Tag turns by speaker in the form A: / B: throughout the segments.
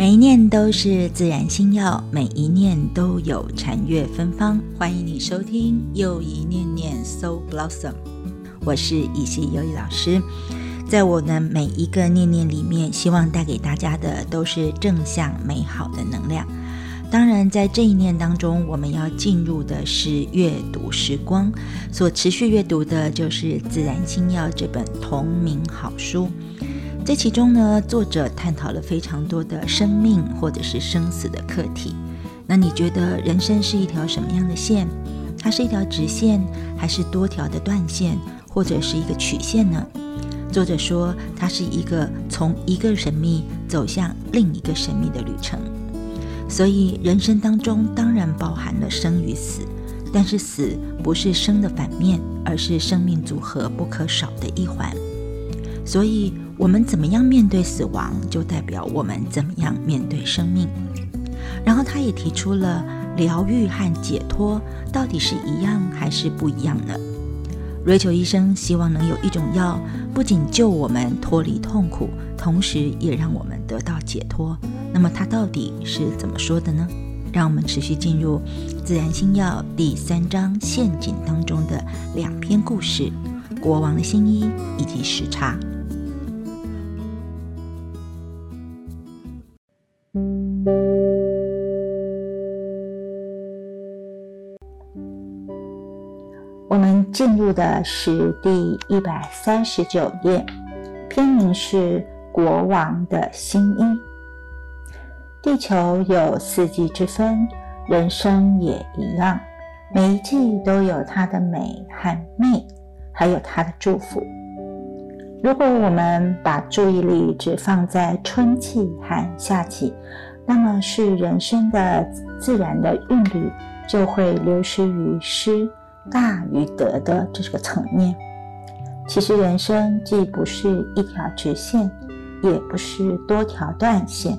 A: 每一念都是自然心药，每一念都有禅悦芬芳。欢迎你收听又一念念 Soul Blossom，我是以西尤里老师。在我的每一个念念里面，希望带给大家的都是正向美好的能量。当然，在这一念当中，我们要进入的是阅读时光，所持续阅读的就是《自然心药》这本同名好书。在其中呢，作者探讨了非常多的生命或者是生死的课题。那你觉得人生是一条什么样的线？它是一条直线，还是多条的断线，或者是一个曲线呢？作者说，它是一个从一个神秘走向另一个神秘的旅程。所以，人生当中当然包含了生与死，但是死不是生的反面，而是生命组合不可少的一环。所以。我们怎么样面对死亡，就代表我们怎么样面对生命。然后他也提出了疗愈和解脱到底是一样还是不一样的。瑞秋医生希望能有一种药，不仅救我们脱离痛苦，同时也让我们得到解脱。那么他到底是怎么说的呢？让我们持续进入《自然心药》第三章陷阱当中的两篇故事：国王的新衣以及时差。的是第一百三十九页，篇名是《国王的新衣》。地球有四季之分，人生也一样，每一季都有它的美和媚，还有它的祝福。如果我们把注意力只放在春季和夏季，那么是人生的自然的韵律就会流失于失大于得的这个层面。其实人生既不是一条直线，也不是多条断线，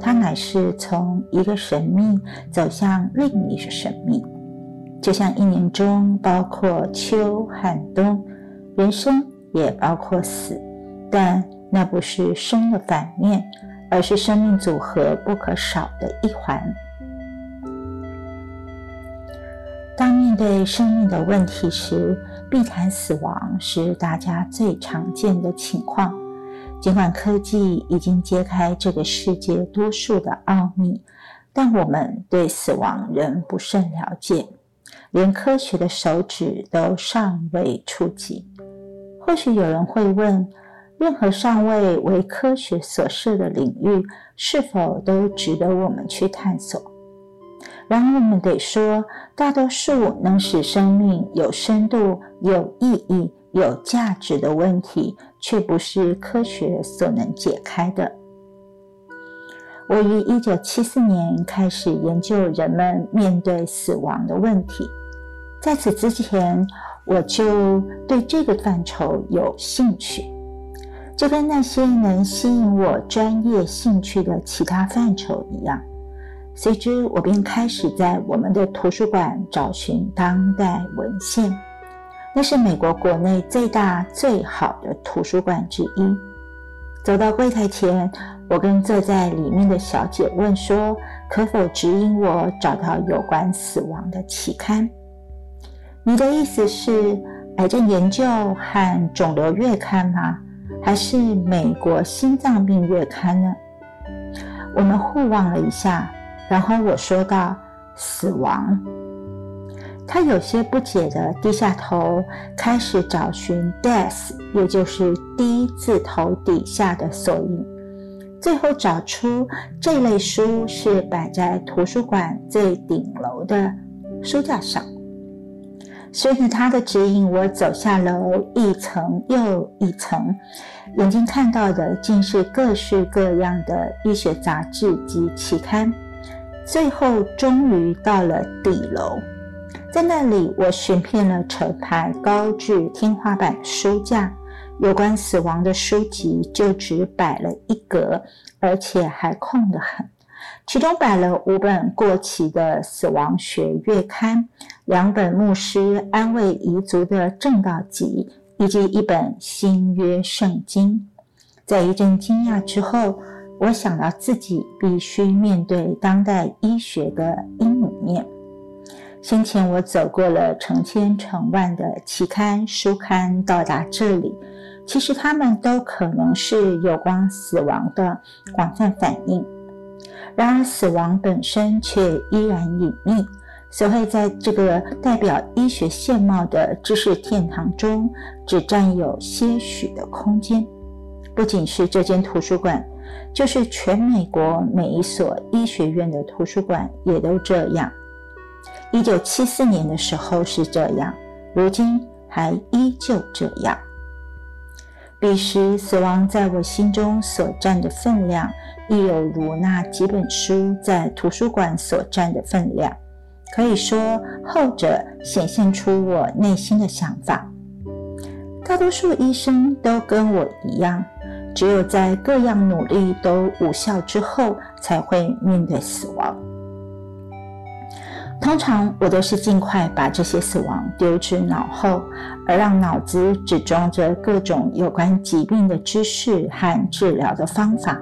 A: 它乃是从一个神秘走向另一个神秘。就像一年中包括秋和冬，人生。也包括死，但那不是生的反面，而是生命组合不可少的一环。当面对生命的问题时，避谈死亡是大家最常见的情况。尽管科技已经揭开这个世界多数的奥秘，但我们对死亡仍不甚了解，连科学的手指都尚未触及。或许有人会问：任何尚未为科学所设的领域，是否都值得我们去探索？然而，我们得说，大多数能使生命有深度、有意义、有价值的问题，却不是科学所能解开的。我于一九七四年开始研究人们面对死亡的问题，在此之前。我就对这个范畴有兴趣，就跟那些能吸引我专业兴趣的其他范畴一样。随之，我便开始在我们的图书馆找寻当代文献，那是美国国内最大最好的图书馆之一。走到柜台前，我跟坐在里面的小姐问说：“可否指引我找到有关死亡的期刊？”你的意思是癌症研究和肿瘤月刊吗？还是美国心脏病月刊呢？我们互望了一下，然后我说道：“死亡。”他有些不解地低下头，开始找寻 “death”，也就是 “D” 字头底下的索引，最后找出这类书是摆在图书馆最顶楼的书架上。随着他的指引，我走下楼一层又一层，眼睛看到的竟是各式各样的医学杂志及期刊。最后，终于到了底楼，在那里，我寻遍了成排高至天花板的书架，有关死亡的书籍就只摆了一格，而且还空得很。其中摆了五本过期的死亡学月刊，两本牧师安慰遗族的正道集，以及一本新约圣经。在一阵惊讶之后，我想到自己必须面对当代医学的阴影面。先前我走过了成千成万的期刊书刊，到达这里，其实他们都可能是有关死亡的广泛反应。然而，死亡本身却依然隐秘，所会在这个代表医学现貌的知识殿堂中，只占有些许的空间。不仅是这间图书馆，就是全美国每一所医学院的图书馆也都这样。一九七四年的时候是这样，如今还依旧这样。彼时，死亡在我心中所占的分量，亦有如那几本书在图书馆所占的分量。可以说，后者显现出我内心的想法。大多数医生都跟我一样。只有在各样努力都无效之后，才会面对死亡。通常我都是尽快把这些死亡丢之脑后，而让脑子只装着各种有关疾病的知识和治疗的方法。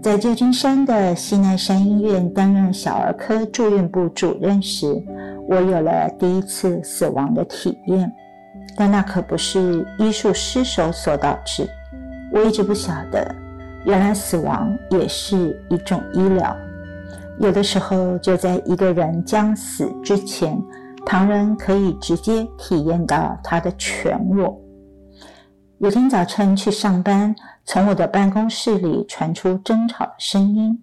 A: 在旧金山的西奈山医院担任小儿科住院部主任时，我有了第一次死亡的体验，但那可不是医术失手所导致。我一直不晓得，原来死亡也是一种医疗。有的时候，就在一个人将死之前，旁人可以直接体验到他的全我。有天早晨去上班，从我的办公室里传出争吵的声音。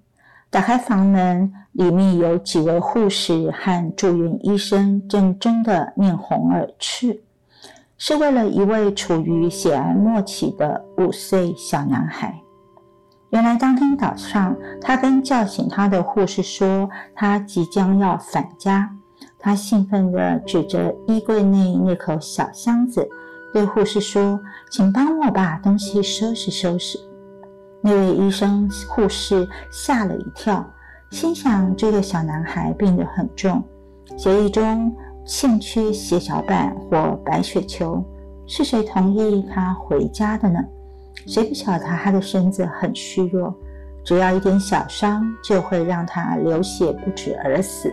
A: 打开房门，里面有几位护士和住院医生正争得面红耳赤。是为了一位处于血癌末期的五岁小男孩。原来当天早上，他跟叫醒他的护士说，他即将要返家。他兴奋地指着衣柜内那口小箱子，对护士说：“请帮我把东西收拾收拾。”那位医生护士吓了一跳，心想：这个小男孩病得很重，协议中……欠缺血小板或白血球，是谁同意他回家的呢？谁不晓得他的身子很虚弱，只要一点小伤就会让他流血不止而死。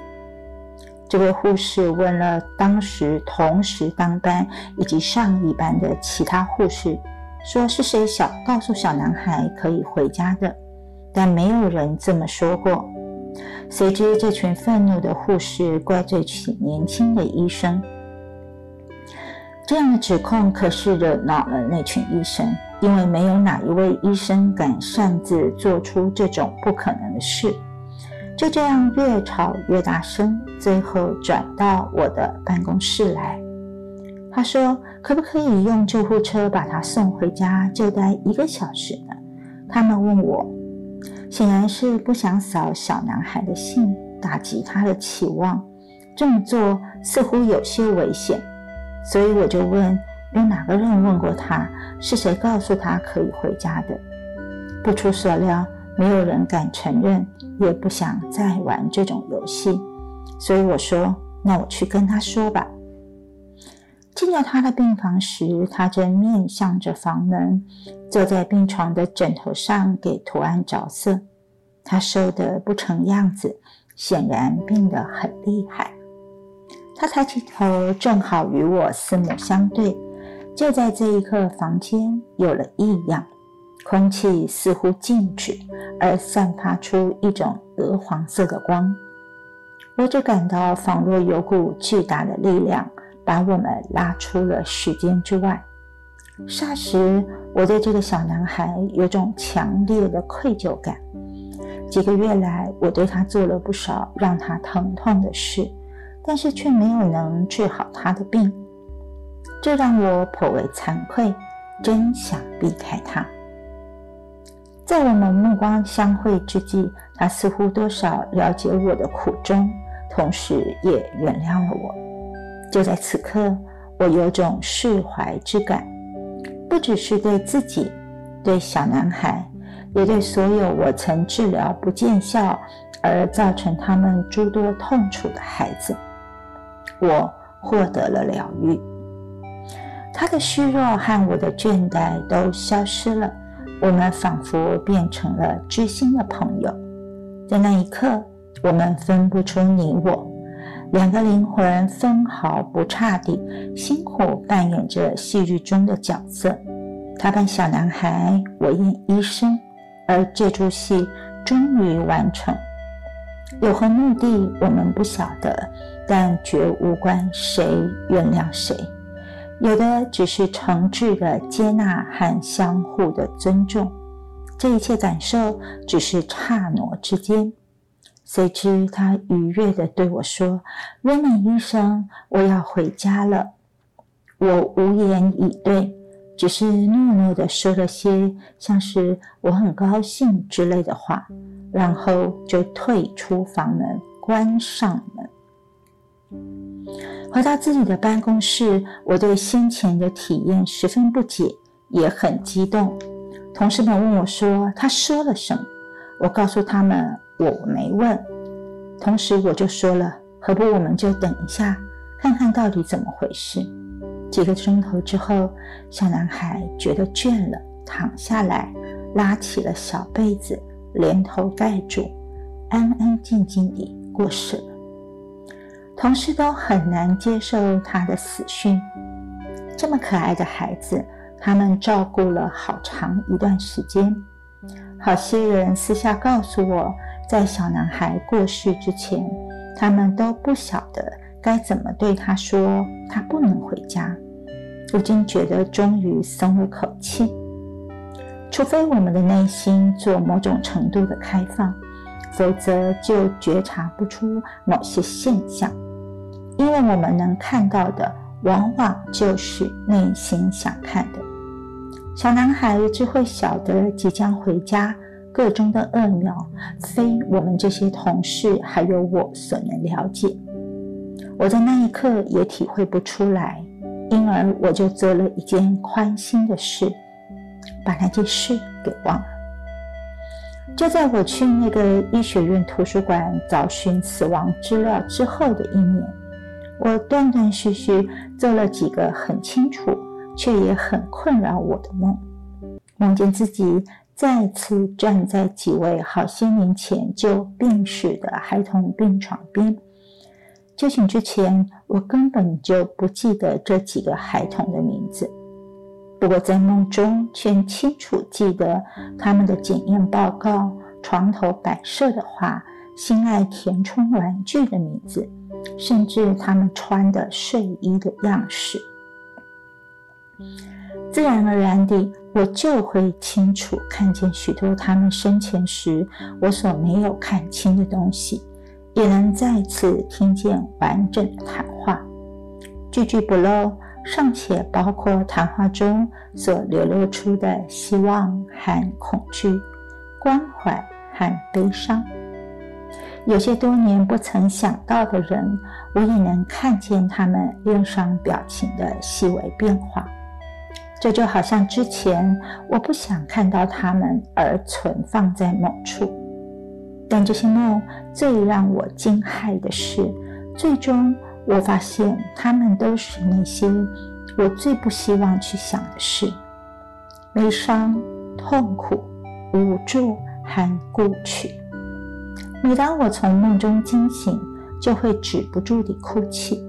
A: 这位护士问了当时同时当班以及上一班的其他护士，说是谁小告诉小男孩可以回家的，但没有人这么说过。随之，这群愤怒的护士怪罪起年轻的医生。这样的指控可是惹恼了那群医生，因为没有哪一位医生敢擅自做出这种不可能的事。就这样，越吵越大声，最后转到我的办公室来。他说：“可不可以用救护车把他送回家？就待一个小时呢？”他们问我。显然是不想扫小男孩的兴，打击他的期望。这么做似乎有些危险，所以我就问：有哪个人问过他？是谁告诉他可以回家的？不出所料，没有人敢承认，也不想再玩这种游戏。所以我说：那我去跟他说吧。进了他的病房时，他正面向着房门，坐在病床的枕头上给图案着色。他瘦得不成样子，显然病得很厉害。他抬起头，正好与我四目相对。就在这一刻，房间有了异样，空气似乎静止，而散发出一种鹅黄色的光。我只感到仿若有股巨大的力量。把我们拉出了时间之外。霎时，我对这个小男孩有种强烈的愧疚感。几个月来，我对他做了不少让他疼痛的事，但是却没有能治好他的病，这让我颇为惭愧，真想避开他。在我们目光相会之际，他似乎多少了解我的苦衷，同时也原谅了我。就在此刻，我有种释怀之感，不只是对自己，对小男孩，也对所有我曾治疗不见效而造成他们诸多痛楚的孩子。我获得了疗愈，他的虚弱和我的倦怠都消失了，我们仿佛变成了知心的朋友。在那一刻，我们分不出你我，两个灵魂分毫不差地辛苦扮演着戏剧中的角色。他扮小男孩，我演医生，而这出戏终于完成。有何目的，我们不晓得，但绝无关谁原谅谁。有的只是诚挚的接纳和相互的尊重，这一切感受只是刹那之间。谁知他愉悦地对我说：“威廉医生，我要回家了。”我无言以对，只是诺诺地说了些像是“我很高兴”之类的话，然后就退出房门，关上门。回到自己的办公室，我对先前的体验十分不解，也很激动。同事们问我说：“他说了什么？”我告诉他们：“我没问。”同时我就说了：“何不我们就等一下，看看到底怎么回事？”几个钟头之后，小男孩觉得倦了，躺下来，拉起了小被子，连头盖住，安安静静地过世了。同事都很难接受他的死讯。这么可爱的孩子，他们照顾了好长一段时间。好些人私下告诉我，在小男孩过世之前，他们都不晓得该怎么对他说，他不能回家。如今觉得终于松了口气。除非我们的内心做某种程度的开放。否则就觉察不出某些现象，因为我们能看到的往往就是内心想看的。小男孩只会晓得即将回家个中的恶妙，非我们这些同事还有我所能了解。我在那一刻也体会不出来，因而我就做了一件宽心的事，把那件事给忘了。就在我去那个医学院图书馆找寻死亡资料之后的一年，我断断续续做了几个很清楚却也很困扰我的梦，梦见自己再次站在几位好些年前就病逝的孩童病床边。就寝之前，我根本就不记得这几个孩童的名字。不过在梦中却清楚记得他们的检验报告、床头摆设的画、心爱填充玩具的名字，甚至他们穿的睡衣的样式。自然而然地，我就会清楚看见许多他们生前时我所没有看清的东西，也能再次听见完整的谈话，句句不漏。尚且包括谈话中所流露出的希望和恐惧、关怀和悲伤。有些多年不曾想到的人，我也能看见他们脸上表情的细微变化。这就好像之前我不想看到他们而存放在某处。但这些梦最让我惊骇的是，最终。我发现，他们都是那些我最不希望去想的事：悲伤、痛苦、无助和故去。每当我从梦中惊醒，就会止不住地哭泣，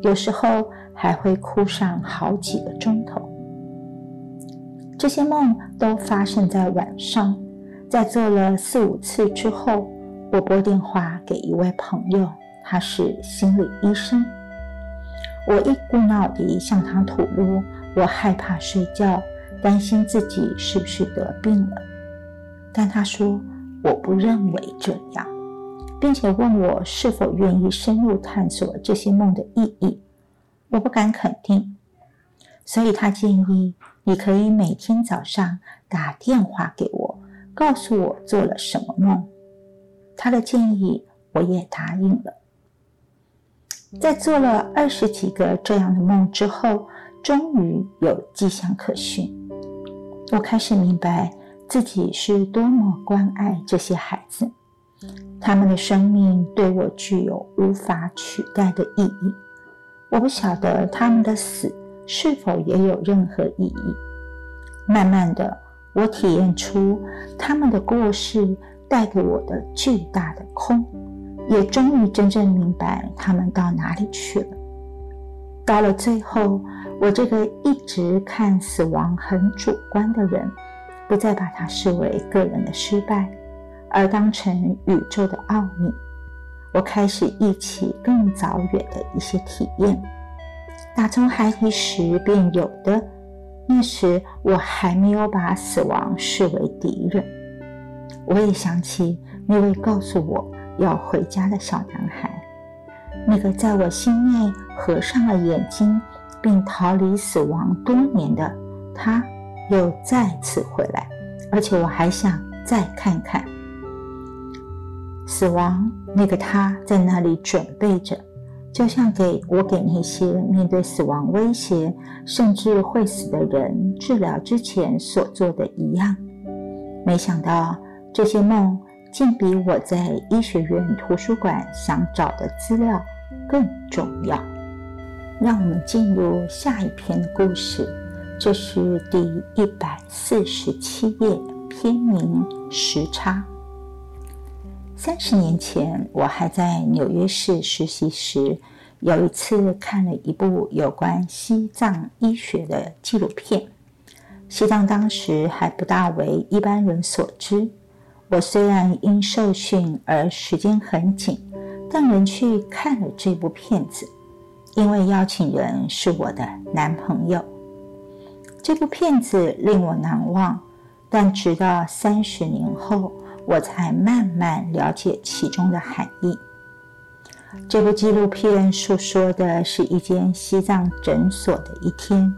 A: 有时候还会哭上好几个钟头。这些梦都发生在晚上，在做了四五次之后，我拨电话给一位朋友。他是心理医生，我一股脑地向他吐露，我害怕睡觉，担心自己是不是得病了。但他说我不认为这样，并且问我是否愿意深入探索这些梦的意义。我不敢肯定，所以他建议你可以每天早上打电话给我，告诉我做了什么梦。他的建议我也答应了。在做了二十几个这样的梦之后，终于有迹象可循。我开始明白自己是多么关爱这些孩子，他们的生命对我具有无法取代的意义。我不晓得他们的死是否也有任何意义。慢慢的，我体验出他们的过世带给我的巨大的空，也终于真正明白他们到哪里去了。到了最后，我这个一直看死亡很主观的人，不再把它视为个人的失败，而当成宇宙的奥秘。我开始忆起更早远的一些体验，打从孩提时便有的。那时我还没有把死亡视为敌人。我也想起那位告诉我要回家的小男孩，那个在我心内合上了眼睛并逃离死亡多年的他，又再次回来，而且我还想再看看死亡。那个他在那里准备着。就像给我给那些面对死亡威胁甚至会死的人治疗之前所做的一样，没想到这些梦竟比我在医学院图书馆想找的资料更重要。让我们进入下一篇故事，这是第一百四十七页，篇名《时差》。三十年前，我还在纽约市实习时，有一次看了一部有关西藏医学的纪录片。西藏当时还不大为一般人所知。我虽然因受训而时间很紧，但仍去看了这部片子，因为邀请人是我的男朋友。这部片子令我难忘，但直到三十年后。我才慢慢了解其中的含义。这部纪录片诉说的是一间西藏诊所的一天，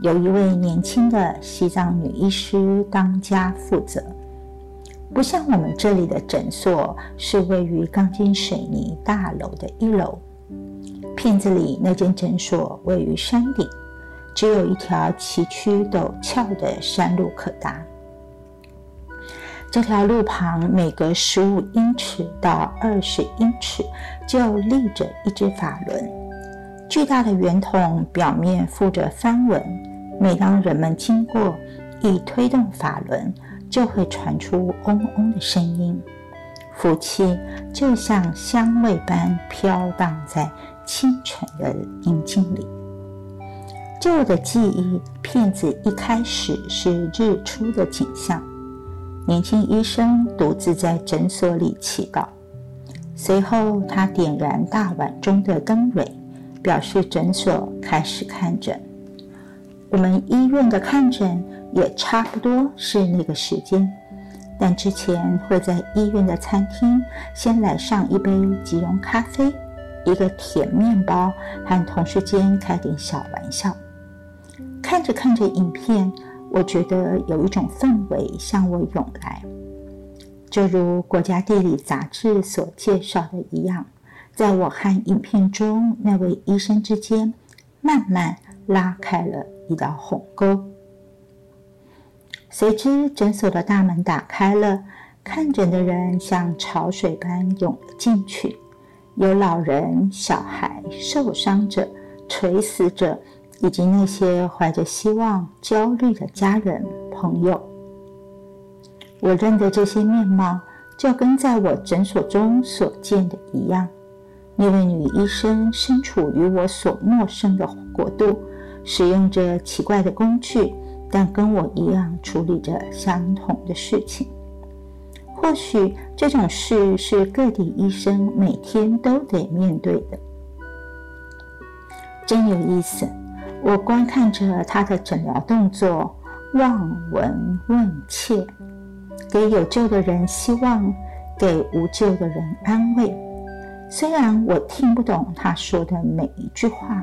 A: 有一位年轻的西藏女医师当家负责。不像我们这里的诊所是位于钢筋水泥大楼的一楼，片子里那间诊所位于山顶，只有一条崎岖陡峭的山路可达。这条路旁每隔十五英尺到二十英尺就立着一只法轮，巨大的圆筒表面附着翻纹。每当人们经过，一推动法轮，就会传出嗡嗡的声音，福气就像香味般飘荡在清晨的宁静里。旧的记忆，片子一开始是日出的景象。年轻医生独自在诊所里祈祷，随后他点燃大碗中的灯蕊，表示诊所开始看诊。我们医院的看诊也差不多是那个时间，但之前会在医院的餐厅先来上一杯即溶咖啡，一个甜面包，和同事间开点小玩笑。看着看着影片。我觉得有一种氛围向我涌来，就如《国家地理》杂志所介绍的一样，在我和影片中那位医生之间，慢慢拉开了一道鸿沟。随之，诊所的大门打开了，看诊的人像潮水般涌了进去，有老人、小孩、受伤者、垂死者。以及那些怀着希望、焦虑的家人朋友，我认得这些面貌，就跟在我诊所中所见的一样。那位女医生身处于我所陌生的国度，使用着奇怪的工具，但跟我一样处理着相同的事情。或许这种事是各地医生每天都得面对的，真有意思。我观看着他的诊疗动作，望闻问切，给有救的人希望，给无救的人安慰。虽然我听不懂他说的每一句话，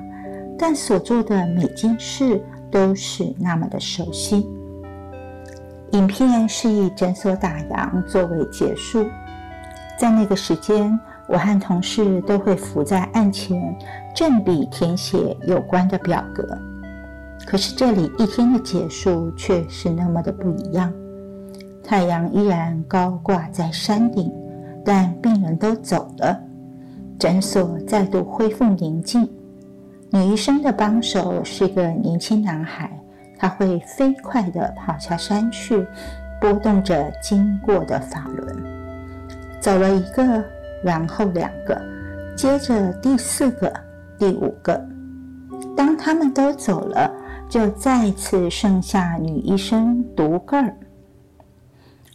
A: 但所做的每件事都是那么的熟悉。影片是以诊所打烊作为结束，在那个时间，我和同事都会伏在案前。正笔填写有关的表格，可是这里一天的结束却是那么的不一样。太阳依然高挂在山顶，但病人都走了，诊所再度恢复宁静。女医生的帮手是个年轻男孩，他会飞快地跑下山去，拨动着经过的法轮。走了一个，然后两个，接着第四个、第五个。当他们都走了，就再次剩下女医生独个儿。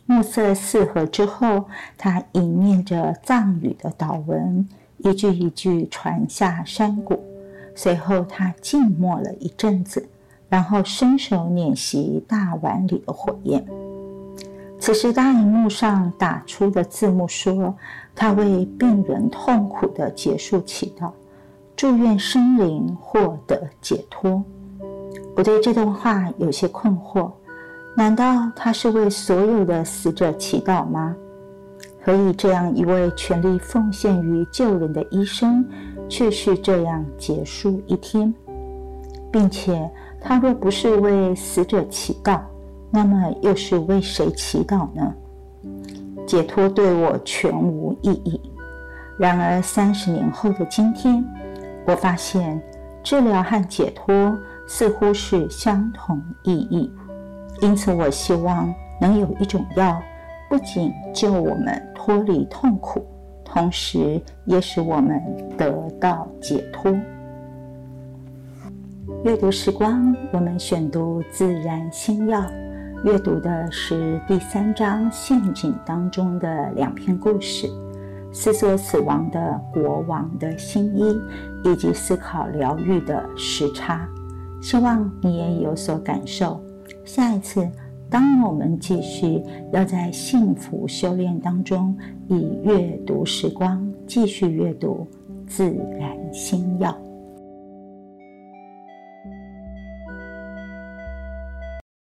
A: 暮色四合之后，他吟念着藏语的祷文，一句一句传下山谷。随后，他静默了一阵子，然后伸手捻熄大碗里的火焰。此时，大荧幕上打出的字幕说：“他为病人痛苦的结束祈祷，祝愿生灵获得解脱。”我对这段话有些困惑。难道他是为所有的死者祈祷吗？何以这样一位全力奉献于救人的医生，却是这样结束一天？并且，他若不是为死者祈祷，那么又是为谁祈祷呢？解脱对我全无意义。然而，三十年后的今天，我发现治疗和解脱似乎是相同意义。因此，我希望能有一种药，不仅救我们脱离痛苦，同时也使我们得到解脱。阅读时光，我们选读《自然新药》，阅读的是第三章陷阱当中的两篇故事：思索死亡的国王的新衣，以及思考疗愈的时差。希望你也有所感受。下一次，当我们继续要在幸福修炼当中，以阅读时光继续阅读自然心药。